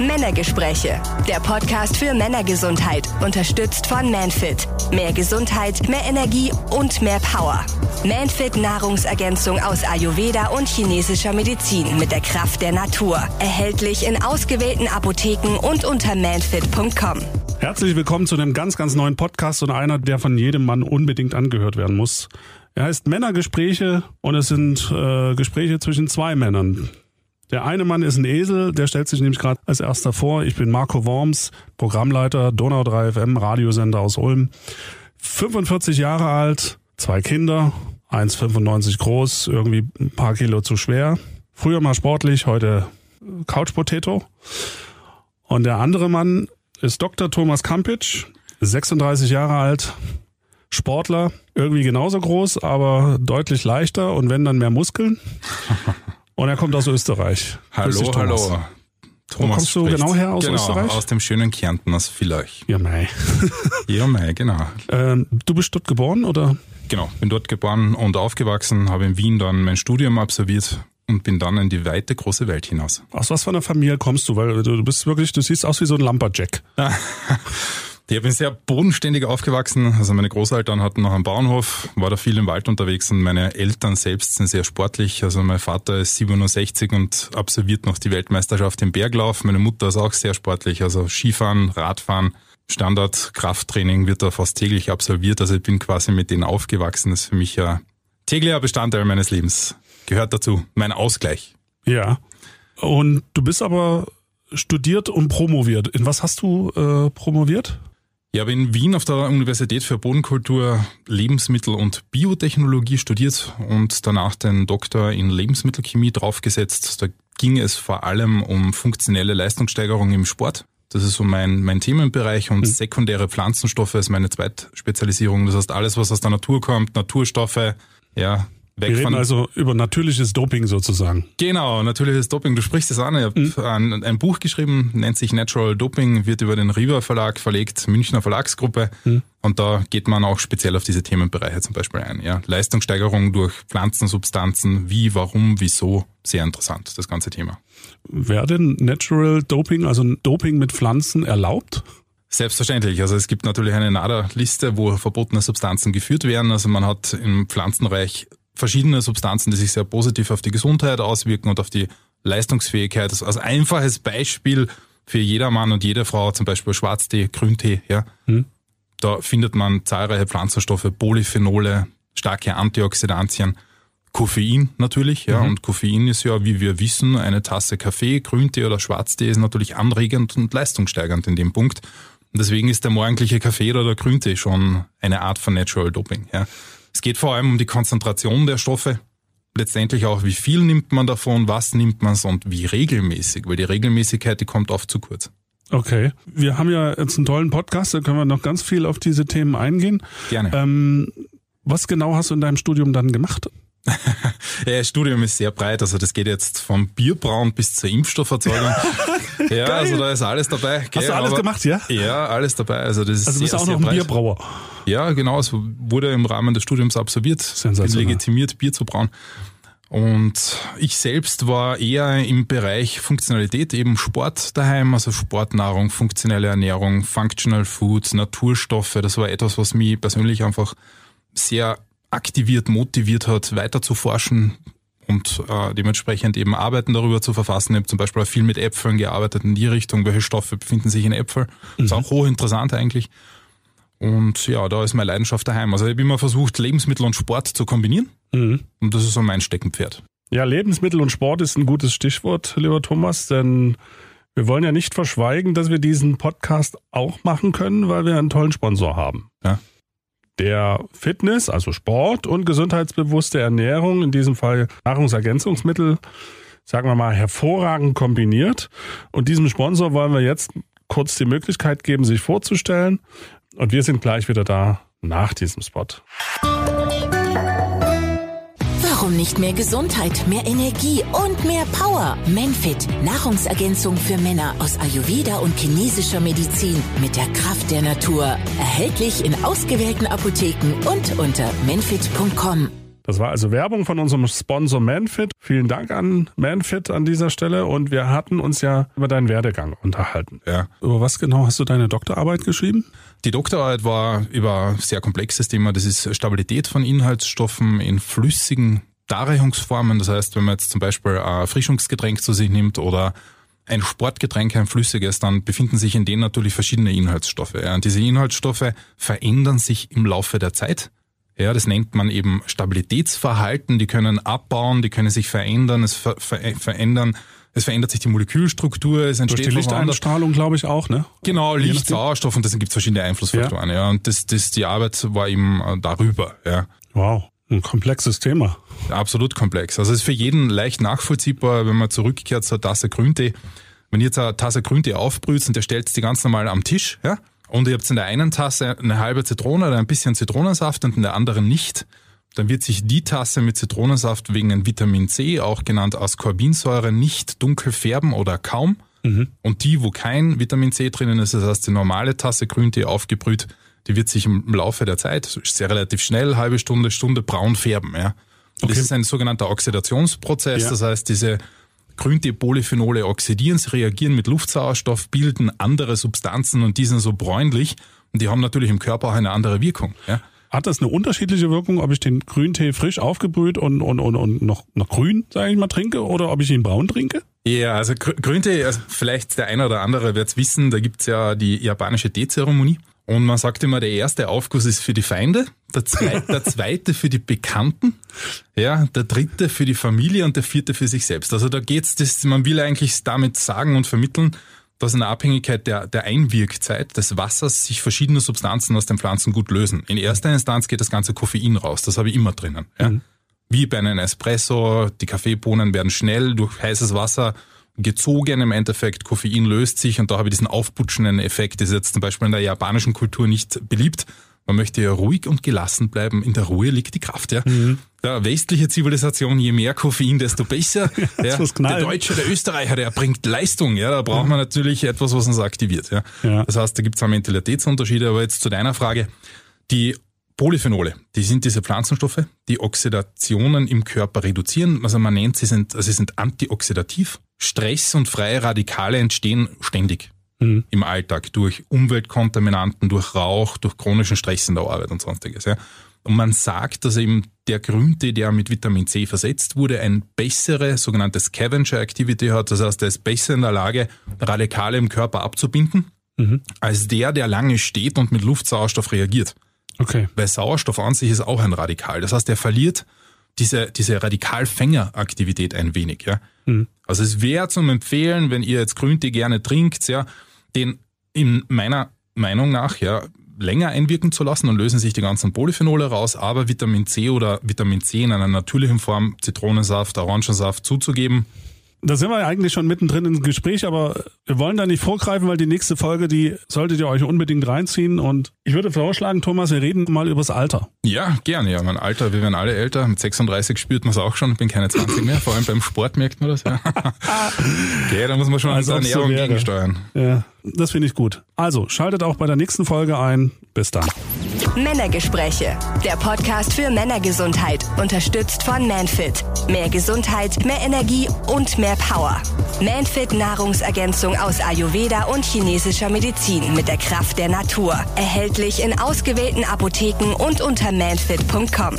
Männergespräche. Der Podcast für Männergesundheit. Unterstützt von Manfit. Mehr Gesundheit, mehr Energie und mehr Power. Manfit Nahrungsergänzung aus Ayurveda und chinesischer Medizin mit der Kraft der Natur. Erhältlich in ausgewählten Apotheken und unter manfit.com. Herzlich willkommen zu einem ganz, ganz neuen Podcast und einer, der von jedem Mann unbedingt angehört werden muss. Er heißt Männergespräche und es sind äh, Gespräche zwischen zwei Männern. Der eine Mann ist ein Esel, der stellt sich nämlich gerade als erster vor. Ich bin Marco Worms, Programmleiter Donau 3 FM, Radiosender aus Ulm. 45 Jahre alt, zwei Kinder, 1,95 groß, irgendwie ein paar Kilo zu schwer. Früher mal sportlich, heute Couch Potato. Und der andere Mann ist Dr. Thomas Kampitsch, 36 Jahre alt, Sportler, irgendwie genauso groß, aber deutlich leichter und wenn dann mehr Muskeln. Und er kommt aus Österreich. Hallo, dich, Thomas. hallo. Wo kommst du spricht. genau her aus genau, Österreich? aus dem schönen Kärnten, aus Villach. Ja, mei. Ja, mei, genau. ähm, du bist dort geboren oder? Genau, bin dort geboren und aufgewachsen, habe in Wien dann mein Studium absolviert und bin dann in die weite große Welt hinaus. Aus was für einer Familie kommst du? Weil du bist wirklich, du siehst aus wie so ein Lumberjack. Ich bin sehr bodenständig aufgewachsen. Also meine Großeltern hatten noch einen Bauernhof, war da viel im Wald unterwegs und meine Eltern selbst sind sehr sportlich. Also mein Vater ist 67 und absolviert noch die Weltmeisterschaft im Berglauf. Meine Mutter ist auch sehr sportlich, also Skifahren, Radfahren, Standard, Krafttraining wird da fast täglich absolviert. Also ich bin quasi mit denen aufgewachsen. Das ist für mich ja täglicher Bestandteil meines Lebens. Gehört dazu. Mein Ausgleich. Ja. Und du bist aber studiert und promoviert. In was hast du äh, promoviert? Ich habe in Wien auf der Universität für Bodenkultur, Lebensmittel und Biotechnologie studiert und danach den Doktor in Lebensmittelchemie draufgesetzt. Da ging es vor allem um funktionelle Leistungssteigerung im Sport. Das ist so mein, mein Themenbereich und sekundäre Pflanzenstoffe ist meine Zweitspezialisierung. Das heißt, alles, was aus der Natur kommt, Naturstoffe, ja, weg Wir reden also über natürliches Doping sozusagen. Genau, natürliches Doping. Du sprichst es an. Ich habe ein, ein Buch geschrieben, nennt sich Natural Doping, wird über den Riva Verlag verlegt, Münchner Verlagsgruppe. Und da geht man auch speziell auf diese Themenbereiche zum Beispiel ein. Ja, Leistungssteigerung durch Pflanzensubstanzen, wie, warum, wieso. Sehr interessant, das ganze Thema. Wäre denn Natural Doping, also Doping mit Pflanzen erlaubt? Selbstverständlich. Also es gibt natürlich eine NADA-Liste, wo verbotene Substanzen geführt werden. Also man hat im Pflanzenreich verschiedene Substanzen, die sich sehr positiv auf die Gesundheit auswirken und auf die Leistungsfähigkeit. Also als einfaches Beispiel für jeder Mann und jede Frau, zum Beispiel Schwarztee, Grüntee, ja. Da findet man zahlreiche Pflanzenstoffe, Polyphenole, starke Antioxidantien, Koffein natürlich, ja. Und Koffein ist ja, wie wir wissen, eine Tasse Kaffee, Grüntee oder Schwarztee ist natürlich anregend und leistungssteigernd in dem Punkt. Und deswegen ist der morgendliche Kaffee oder der Grüntee schon eine Art von Natural Doping, ja. Es geht vor allem um die Konzentration der Stoffe, letztendlich auch, wie viel nimmt man davon, was nimmt man und wie regelmäßig, weil die Regelmäßigkeit, die kommt oft zu kurz. Okay. Wir haben ja jetzt einen tollen Podcast, da können wir noch ganz viel auf diese Themen eingehen. Gerne. Ähm, was genau hast du in deinem Studium dann gemacht? Ja, das Studium ist sehr breit, also das geht jetzt vom Bierbrauen bis zur Impfstofferzeugung. ja, also da ist alles dabei. Hast gell, du alles aber- gemacht, ja? Ja, alles dabei. Also das ist Also du bist sehr, auch sehr noch ein. Bierbrauer. Ja, genau, es wurde im Rahmen des Studiums absolviert, Sensationell. legitimiert, Bier zu brauen. Und ich selbst war eher im Bereich Funktionalität, eben Sport daheim, also Sportnahrung, funktionelle Ernährung, Functional Foods, Naturstoffe. Das war etwas, was mich persönlich einfach sehr aktiviert, motiviert hat, weiter zu forschen und äh, dementsprechend eben Arbeiten darüber zu verfassen. Ich habe zum Beispiel auch viel mit Äpfeln gearbeitet in die Richtung, welche Stoffe befinden sich in Äpfeln. Ist auch hochinteressant eigentlich. Und ja, da ist meine Leidenschaft daheim. Also ich habe immer versucht, Lebensmittel und Sport zu kombinieren. Mhm. Und das ist so mein Steckenpferd. Ja, Lebensmittel und Sport ist ein gutes Stichwort, lieber Thomas, denn wir wollen ja nicht verschweigen, dass wir diesen Podcast auch machen können, weil wir einen tollen Sponsor haben. Ja. Der Fitness, also Sport und gesundheitsbewusste Ernährung, in diesem Fall Nahrungsergänzungsmittel, sagen wir mal, hervorragend kombiniert. Und diesem Sponsor wollen wir jetzt kurz die Möglichkeit geben, sich vorzustellen. Und wir sind gleich wieder da nach diesem Spot. Warum nicht mehr Gesundheit, mehr Energie und mehr Power? Manfit, Nahrungsergänzung für Männer aus Ayurveda und chinesischer Medizin mit der Kraft der Natur. Erhältlich in ausgewählten Apotheken und unter manfit.com. Das war also Werbung von unserem Sponsor Manfit. Vielen Dank an Manfit an dieser Stelle und wir hatten uns ja über deinen Werdegang unterhalten. Ja. Über was genau hast du deine Doktorarbeit geschrieben? Die Doktorarbeit war über ein sehr komplexes Thema. Das ist Stabilität von Inhaltsstoffen in flüssigen Darreichungsformen. Das heißt, wenn man jetzt zum Beispiel ein Erfrischungsgetränk zu sich nimmt oder ein Sportgetränk, ein flüssiges, dann befinden sich in denen natürlich verschiedene Inhaltsstoffe. Ja. Und diese Inhaltsstoffe verändern sich im Laufe der Zeit. Ja, das nennt man eben Stabilitätsverhalten. Die können abbauen, die können sich verändern, es ver ver verändern, es verändert sich die Molekülstruktur, es entsteht Durch die Lichteinstrahlung, glaube ich, auch, ne? Genau, Licht, Sauerstoff und das gibt verschiedene Einflussfaktoren. Ja. ja. Und das, das, die Arbeit war eben äh, darüber. Ja. Wow, ein komplexes Thema. Absolut komplex. Also es ist für jeden leicht nachvollziehbar, wenn man zurückkehrt zur Tasse Grüntee. Wenn ihr jetzt eine Tasse Grüntee aufbrüht und ihr stellt die ganz normal am Tisch, ja, und ihr habt in der einen Tasse eine halbe Zitrone oder ein bisschen Zitronensaft und in der anderen nicht, dann wird sich die Tasse mit Zitronensaft wegen ein Vitamin C, auch genannt Ascorbinsäure, nicht dunkel färben oder kaum. Mhm. Und die, wo kein Vitamin C drinnen ist, das heißt die normale Tasse Grüntee aufgebrüht, die wird sich im Laufe der Zeit, sehr relativ schnell, halbe Stunde, Stunde braun färben. Ja. Okay. Das ist ein sogenannter Oxidationsprozess, ja. das heißt diese Grüntee-Polyphenole oxidieren, sie reagieren mit Luftsauerstoff, bilden andere Substanzen und die sind so bräunlich und die haben natürlich im Körper auch eine andere Wirkung. Ja. Hat das eine unterschiedliche Wirkung, ob ich den Grüntee frisch aufgebrüht und, und, und, und noch, noch grün, sage ich mal, trinke oder ob ich ihn braun trinke? Ja, also Grüntee, also vielleicht der eine oder andere wird es wissen, da gibt's ja die japanische Teezeremonie. Und man sagt immer, der erste Aufguss ist für die Feinde, der zweite, der zweite für die Bekannten, ja, der dritte für die Familie und der vierte für sich selbst. Also da geht's, das, man will eigentlich damit sagen und vermitteln, dass in der Abhängigkeit der, der Einwirkzeit des Wassers sich verschiedene Substanzen aus den Pflanzen gut lösen. In erster Instanz geht das ganze Koffein raus, das habe ich immer drinnen. Ja. Mhm. Wie bei einem Espresso, die Kaffeebohnen werden schnell durch heißes Wasser gezogen im Endeffekt, Koffein löst sich und da habe ich diesen aufputschenden Effekt, das ist jetzt zum Beispiel in der japanischen Kultur nicht beliebt. Man möchte ja ruhig und gelassen bleiben. In der Ruhe liegt die Kraft, ja. Mhm. Der westliche Zivilisation, je mehr Koffein, desto besser. ja. Der Deutsche, der Österreicher, der bringt Leistung, ja. Da braucht man natürlich etwas, was uns aktiviert, ja. ja. Das heißt, da gibt es auch Mentalitätsunterschiede, aber jetzt zu deiner Frage. Die Polyphenole, die sind diese Pflanzenstoffe, die Oxidationen im Körper reduzieren. Also man nennt sie sind, also sie sind antioxidativ. Stress und freie Radikale entstehen ständig mhm. im Alltag durch Umweltkontaminanten, durch Rauch, durch chronischen Stress in der Arbeit und sonstiges. Ja. Und man sagt, dass eben der Grüntee, der mit Vitamin C versetzt wurde, eine bessere sogenannte Scavenger Activity hat. Das heißt, er ist besser in der Lage, Radikale im Körper abzubinden, mhm. als der, der lange steht und mit Luftsauerstoff reagiert. Okay. Weil Sauerstoff an sich ist auch ein Radikal. Das heißt, er verliert diese, diese Radikalfängeraktivität ein wenig, ja. Mhm. Also es wäre zum Empfehlen, wenn ihr jetzt Grüntee gerne trinkt, ja, den in meiner Meinung nach, ja, länger einwirken zu lassen, dann lösen sich die ganzen Polyphenole raus, aber Vitamin C oder Vitamin C in einer natürlichen Form, Zitronensaft, Orangensaft zuzugeben, da sind wir eigentlich schon mittendrin im Gespräch, aber wir wollen da nicht vorgreifen, weil die nächste Folge, die solltet ihr euch unbedingt reinziehen. Und ich würde vorschlagen, Thomas, wir reden mal übers Alter. Ja, gerne. Ja, mein Alter, wir werden alle älter. Mit 36 spürt man es auch schon. Ich bin keine 20 mehr. Vor allem beim Sport merkt man das. Ja. okay, da muss man schon also an Ernährung so gegensteuern. Ja, das finde ich gut. Also, schaltet auch bei der nächsten Folge ein. Bis dann. Männergespräche. Der Podcast für Männergesundheit. Unterstützt von Manfit. Mehr Gesundheit, mehr Energie und mehr Power. Manfit Nahrungsergänzung aus Ayurveda und chinesischer Medizin mit der Kraft der Natur. Erhältlich in ausgewählten Apotheken und unter manfit.com.